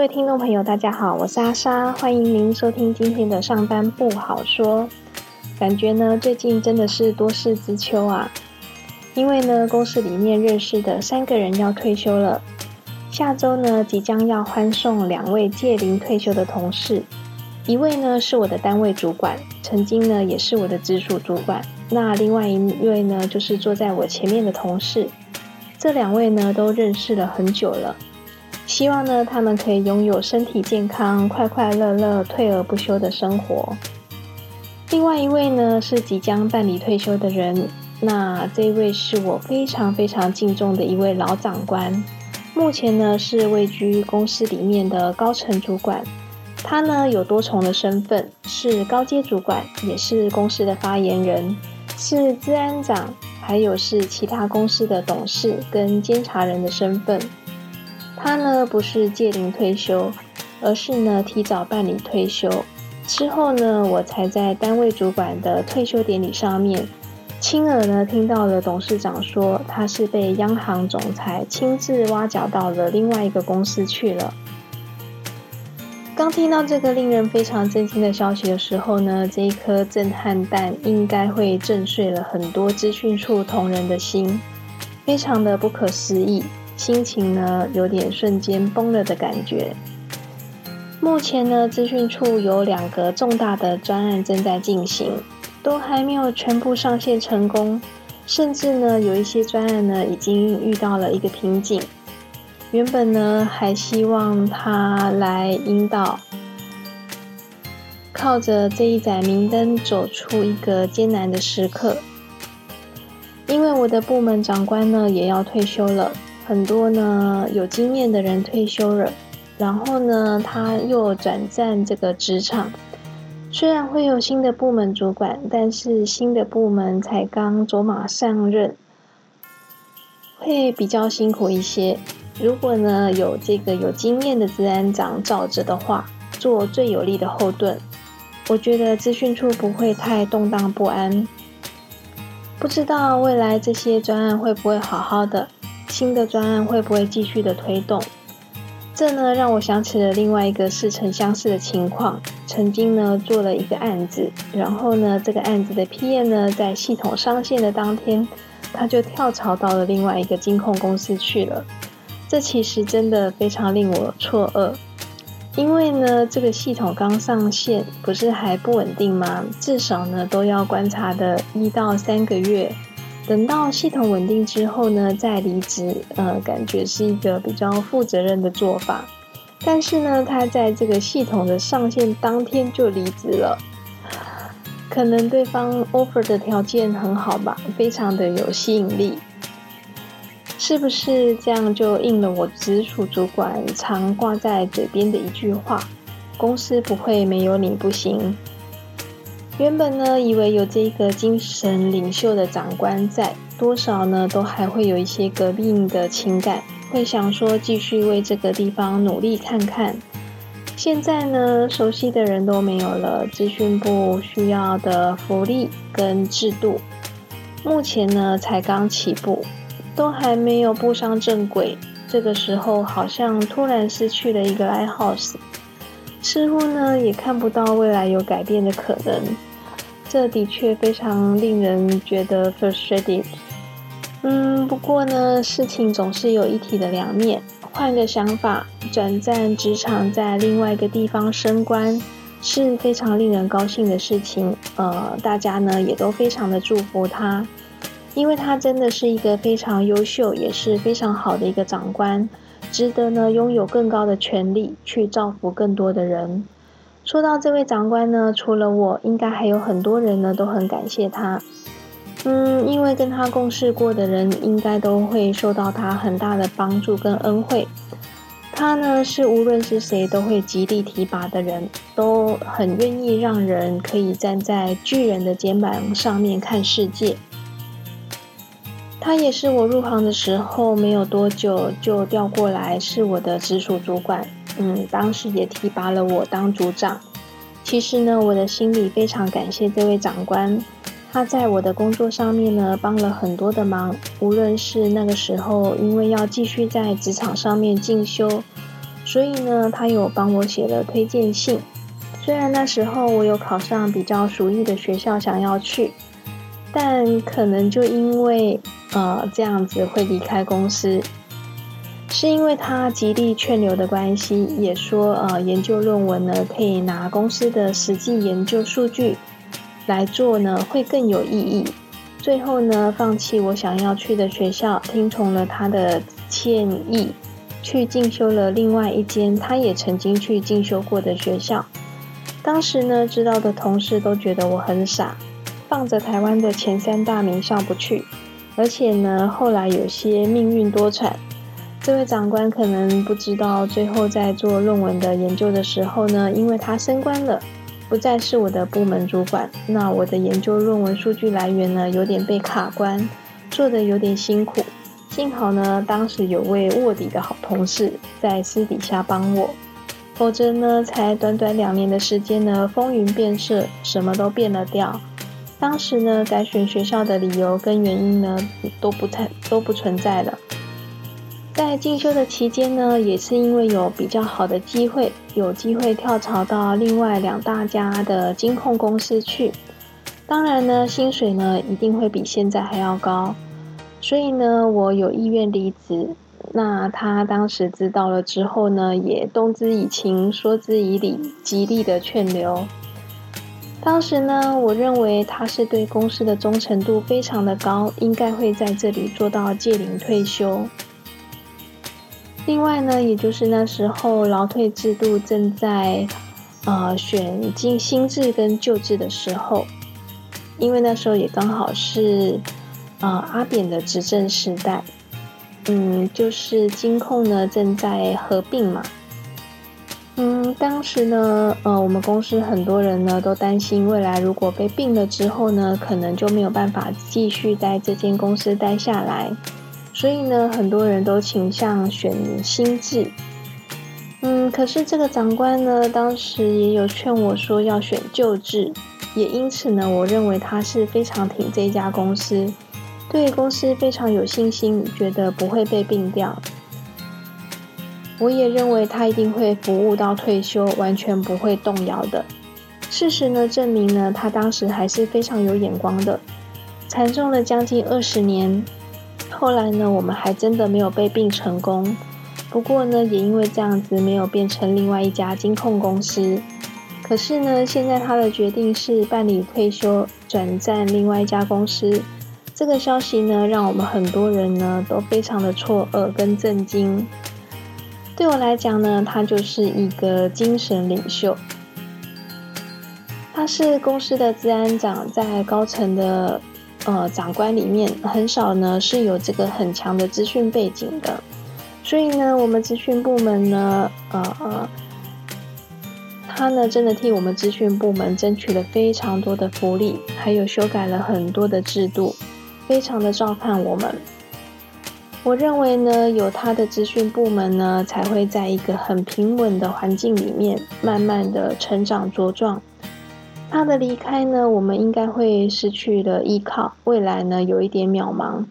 各位听众朋友，大家好，我是阿莎，欢迎您收听今天的上班不好说。感觉呢，最近真的是多事之秋啊，因为呢，公司里面认识的三个人要退休了，下周呢，即将要欢送两位届龄退休的同事，一位呢是我的单位主管，曾经呢也是我的直属主管，那另外一位呢就是坐在我前面的同事，这两位呢都认识了很久了。希望呢，他们可以拥有身体健康、快快乐乐、退而不休的生活。另外一位呢，是即将办理退休的人。那这一位是我非常非常敬重的一位老长官，目前呢是位居公司里面的高层主管。他呢有多重的身份，是高阶主管，也是公司的发言人，是治安长，还有是其他公司的董事跟监察人的身份。他呢不是届龄退休，而是呢提早办理退休。之后呢，我才在单位主管的退休典礼上面，亲耳呢听到了董事长说，他是被央行总裁亲自挖角到了另外一个公司去了。刚听到这个令人非常震惊的消息的时候呢，这一颗震撼弹应该会震碎了很多资讯处同仁的心，非常的不可思议。心情呢，有点瞬间崩了的感觉。目前呢，资讯处有两个重大的专案正在进行，都还没有全部上线成功，甚至呢，有一些专案呢，已经遇到了一个瓶颈。原本呢，还希望他来引导，靠着这一盏明灯走出一个艰难的时刻。因为我的部门长官呢，也要退休了。很多呢有经验的人退休了，然后呢他又转战这个职场。虽然会有新的部门主管，但是新的部门才刚走马上任，会比较辛苦一些。如果呢有这个有经验的治安长罩着的话，做最有力的后盾，我觉得资讯处不会太动荡不安。不知道未来这些专案会不会好好的？新的专案会不会继续的推动？这呢让我想起了另外一个似曾相识的情况。曾经呢做了一个案子，然后呢这个案子的 PM 呢在系统上线的当天，他就跳槽到了另外一个金控公司去了。这其实真的非常令我错愕，因为呢这个系统刚上线，不是还不稳定吗？至少呢都要观察的一到三个月。等到系统稳定之后呢，再离职，呃，感觉是一个比较负责任的做法。但是呢，他在这个系统的上线当天就离职了，可能对方 offer 的条件很好吧，非常的有吸引力。是不是这样就应了我直属主管常挂在嘴边的一句话：公司不会没有你不行。原本呢，以为有这个精神领袖的长官在，多少呢都还会有一些革命的情感，会想说继续为这个地方努力看看。现在呢，熟悉的人都没有了，资讯部需要的福利跟制度，目前呢才刚起步，都还没有步上正轨。这个时候好像突然失去了一个 lighthouse，似乎呢也看不到未来有改变的可能。这的确非常令人觉得 frustrated。嗯，不过呢，事情总是有一体的两面。换个想法，转战职场，在另外一个地方升官，是非常令人高兴的事情。呃，大家呢也都非常的祝福他，因为他真的是一个非常优秀，也是非常好的一个长官。值得呢拥有更高的权利去造福更多的人。说到这位长官呢，除了我，应该还有很多人呢都很感谢他。嗯，因为跟他共事过的人，应该都会受到他很大的帮助跟恩惠。他呢是无论是谁都会极力提拔的人，都很愿意让人可以站在巨人的肩膀上面看世界。他也是我入行的时候没有多久就调过来，是我的直属主管。嗯，当时也提拔了我当组长。其实呢，我的心里非常感谢这位长官，他在我的工作上面呢帮了很多的忙。无论是那个时候因为要继续在职场上面进修，所以呢他有帮我写了推荐信。虽然那时候我有考上比较熟悉的学校想要去，但可能就因为呃这样子会离开公司。是因为他极力劝留的关系，也说呃研究论文呢可以拿公司的实际研究数据来做呢会更有意义。最后呢放弃我想要去的学校，听从了他的建议，去进修了另外一间他也曾经去进修过的学校。当时呢知道的同事都觉得我很傻，放着台湾的前三大名校不去，而且呢后来有些命运多舛。这位长官可能不知道，最后在做论文的研究的时候呢，因为他升官了，不再是我的部门主管，那我的研究论文数据来源呢，有点被卡关，做的有点辛苦。幸好呢，当时有位卧底的好同事在私底下帮我，否则呢，才短短两年的时间呢，风云变色，什么都变了调。当时呢，改选学校的理由跟原因呢，都不太都不存在了。在进修的期间呢，也是因为有比较好的机会，有机会跳槽到另外两大家的金控公司去。当然呢，薪水呢一定会比现在还要高，所以呢，我有意愿离职。那他当时知道了之后呢，也动之以情，说之以理，极力的劝留。当时呢，我认为他是对公司的忠诚度非常的高，应该会在这里做到届龄退休。另外呢，也就是那时候劳退制度正在呃选进新制跟旧制的时候，因为那时候也刚好是呃阿扁的执政时代，嗯，就是金控呢正在合并嘛，嗯，当时呢，呃，我们公司很多人呢都担心未来如果被并了之后呢，可能就没有办法继续在这间公司待下来。所以呢，很多人都倾向选新制。嗯，可是这个长官呢，当时也有劝我说要选旧制，也因此呢，我认为他是非常挺这家公司，对公司非常有信心，觉得不会被并掉。我也认为他一定会服务到退休，完全不会动摇的。事实呢，证明呢，他当时还是非常有眼光的，惨重了将近二十年。后来呢，我们还真的没有被并成功。不过呢，也因为这样子，没有变成另外一家金控公司。可是呢，现在他的决定是办理退休，转战另外一家公司。这个消息呢，让我们很多人呢都非常的错愕跟震惊。对我来讲呢，他就是一个精神领袖。他是公司的治安长，在高层的。呃，长官里面很少呢是有这个很强的资讯背景的，所以呢，我们资讯部门呢，呃呃，他呢真的替我们资讯部门争取了非常多的福利，还有修改了很多的制度，非常的照看我们。我认为呢，有他的资讯部门呢，才会在一个很平稳的环境里面，慢慢的成长茁壮。他的离开呢，我们应该会失去了依靠，未来呢有一点渺茫，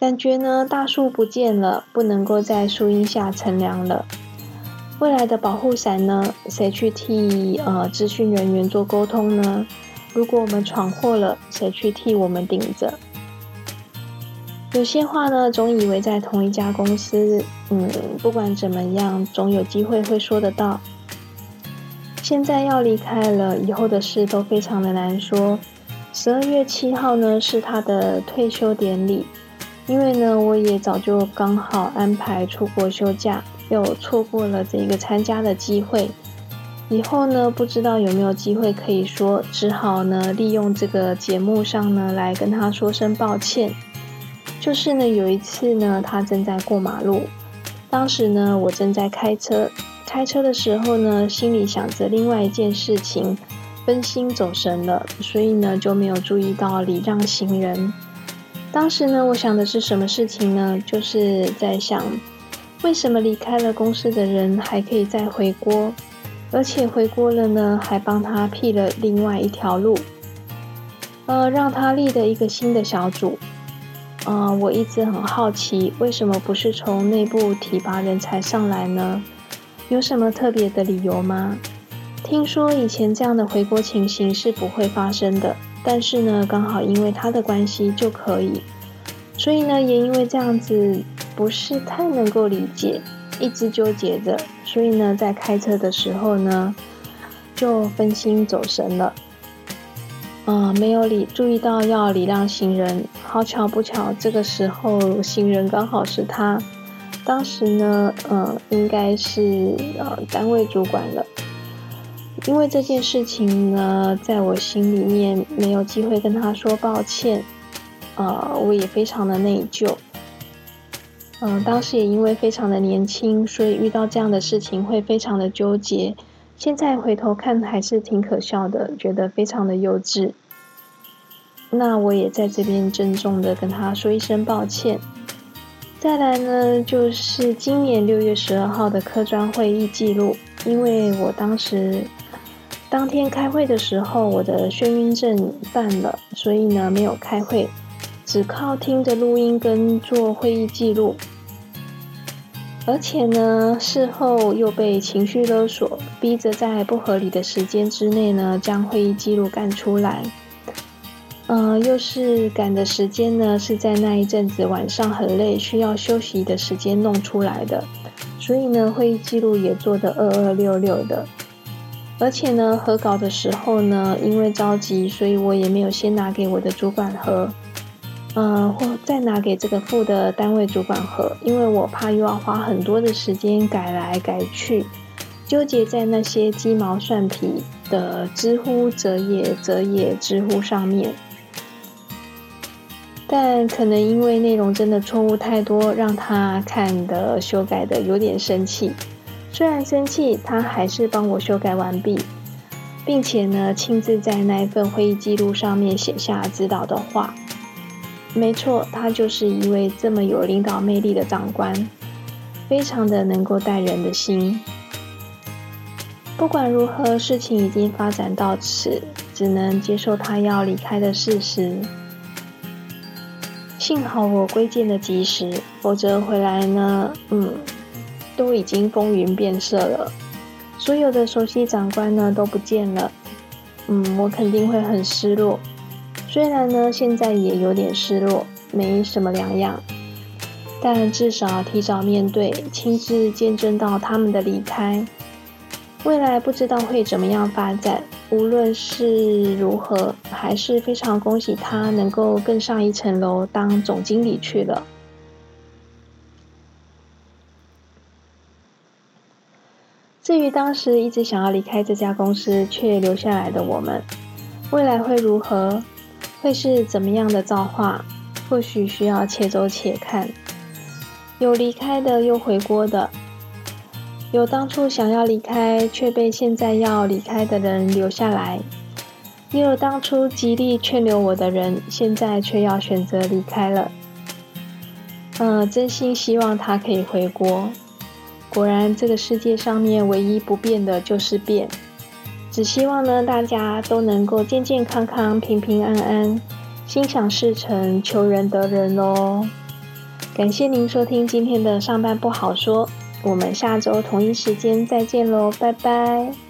感觉呢大树不见了，不能够在树荫下乘凉了。未来的保护伞呢，谁去替呃咨询人员做沟通呢？如果我们闯祸了，谁去替我们顶着？有些话呢，总以为在同一家公司，嗯，不管怎么样，总有机会会说得到。现在要离开了，以后的事都非常的难说。十二月七号呢是他的退休典礼，因为呢，我也早就刚好安排出国休假，又错过了这个参加的机会。以后呢，不知道有没有机会可以说，只好呢利用这个节目上呢来跟他说声抱歉。就是呢，有一次呢，他正在过马路，当时呢我正在开车，开车的时候呢，心里想着另外一件事情，分心走神了，所以呢就没有注意到礼让行人。当时呢，我想的是什么事情呢？就是在想，为什么离开了公司的人还可以再回国，而且回国了呢，还帮他辟了另外一条路，呃，让他立了一个新的小组。呃，我一直很好奇，为什么不是从内部提拔人才上来呢？有什么特别的理由吗？听说以前这样的回国情形是不会发生的。但是呢，刚好因为他的关系就可以，所以呢，也因为这样子不是太能够理解，一直纠结着，所以呢，在开车的时候呢，就分心走神了，啊，没有理注意到要礼让行人，好巧不巧，这个时候行人刚好是他，当时呢，嗯，应该是呃单位主管了。因为这件事情呢，在我心里面没有机会跟他说抱歉，呃，我也非常的内疚。嗯，当时也因为非常的年轻，所以遇到这样的事情会非常的纠结。现在回头看还是挺可笑的，觉得非常的幼稚。那我也在这边郑重的跟他说一声抱歉。再来呢，就是今年六月十二号的科专会议记录，因为我当时。当天开会的时候，我的眩晕症犯了，所以呢没有开会，只靠听着录音跟做会议记录。而且呢，事后又被情绪勒索，逼着在不合理的时间之内呢将会议记录干出来。嗯，又是赶的时间呢，是在那一阵子晚上很累，需要休息的时间弄出来的，所以呢会议记录也做得二二六六的。而且呢，核稿的时候呢，因为着急，所以我也没有先拿给我的主管核，嗯，或再拿给这个副的单位主管核，因为我怕又要花很多的时间改来改去，纠结在那些鸡毛蒜皮的知乎折页折页知乎上面。但可能因为内容真的错误太多，让他看的修改的有点生气。虽然生气，他还是帮我修改完毕，并且呢，亲自在那一份会议记录上面写下指导的话。没错，他就是一位这么有领导魅力的长官，非常的能够带人的心。不管如何，事情已经发展到此，只能接受他要离开的事实。幸好我归建的及时，否则回来呢，嗯。都已经风云变色了，所有的熟悉长官呢都不见了，嗯，我肯定会很失落。虽然呢现在也有点失落，没什么两样，但至少提早面对，亲自见证到他们的离开，未来不知道会怎么样发展。无论是如何，还是非常恭喜他能够更上一层楼，当总经理去了。至于当时一直想要离开这家公司却留下来的我们，未来会如何？会是怎么样的造化？或许需要且走且看。有离开的，又回国的；有当初想要离开却被现在要离开的人留下来；也有当初极力劝留我的人，现在却要选择离开了。嗯，真心希望他可以回国。果然，这个世界上面唯一不变的就是变。只希望呢，大家都能够健健康康、平平安安，心想事成，求人得人哦。感谢您收听今天的上班不好说，我们下周同一时间再见喽，拜拜。